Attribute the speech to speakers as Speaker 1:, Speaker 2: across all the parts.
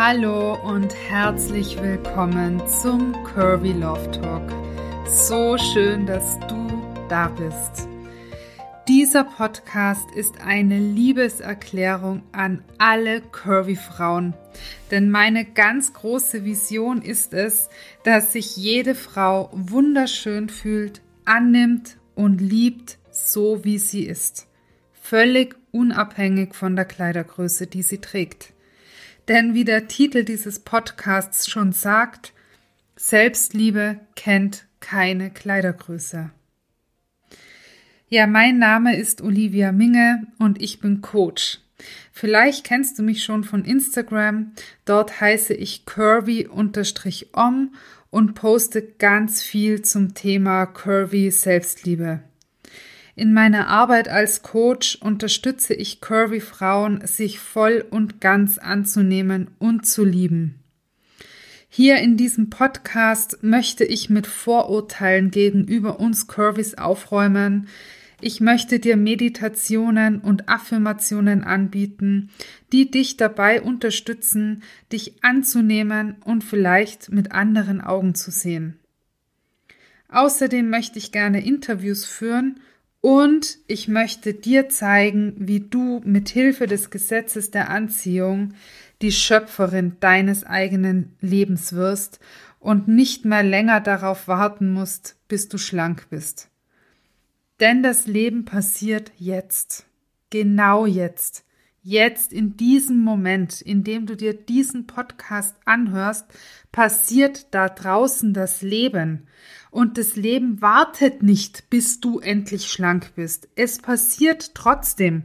Speaker 1: Hallo und herzlich willkommen zum Curvy Love Talk. So schön, dass du da bist. Dieser Podcast ist eine Liebeserklärung an alle Curvy Frauen. Denn meine ganz große Vision ist es, dass sich jede Frau wunderschön fühlt, annimmt und liebt, so wie sie ist. Völlig unabhängig von der Kleidergröße, die sie trägt. Denn wie der Titel dieses Podcasts schon sagt, Selbstliebe kennt keine Kleidergröße. Ja, mein Name ist Olivia Minge und ich bin Coach. Vielleicht kennst du mich schon von Instagram. Dort heiße ich curvy-om und poste ganz viel zum Thema curvy Selbstliebe. In meiner Arbeit als Coach unterstütze ich curvy Frauen, sich voll und ganz anzunehmen und zu lieben. Hier in diesem Podcast möchte ich mit Vorurteilen gegenüber uns Curvys aufräumen. Ich möchte dir Meditationen und Affirmationen anbieten, die dich dabei unterstützen, dich anzunehmen und vielleicht mit anderen Augen zu sehen. Außerdem möchte ich gerne Interviews führen und ich möchte dir zeigen, wie du mit Hilfe des Gesetzes der Anziehung die Schöpferin deines eigenen Lebens wirst und nicht mehr länger darauf warten musst, bis du schlank bist. Denn das Leben passiert jetzt, genau jetzt. Jetzt in diesem Moment, in dem du dir diesen Podcast anhörst, passiert da draußen das Leben. Und das Leben wartet nicht, bis du endlich schlank bist. Es passiert trotzdem.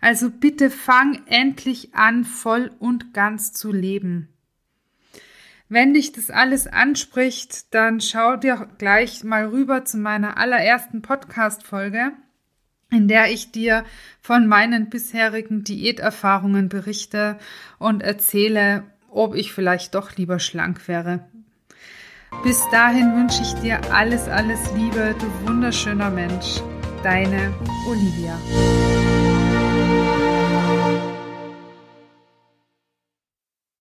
Speaker 1: Also bitte fang endlich an, voll und ganz zu leben. Wenn dich das alles anspricht, dann schau dir gleich mal rüber zu meiner allerersten Podcast-Folge in der ich dir von meinen bisherigen Diäterfahrungen berichte und erzähle, ob ich vielleicht doch lieber schlank wäre. Bis dahin wünsche ich dir alles, alles Liebe, du wunderschöner Mensch. Deine Olivia.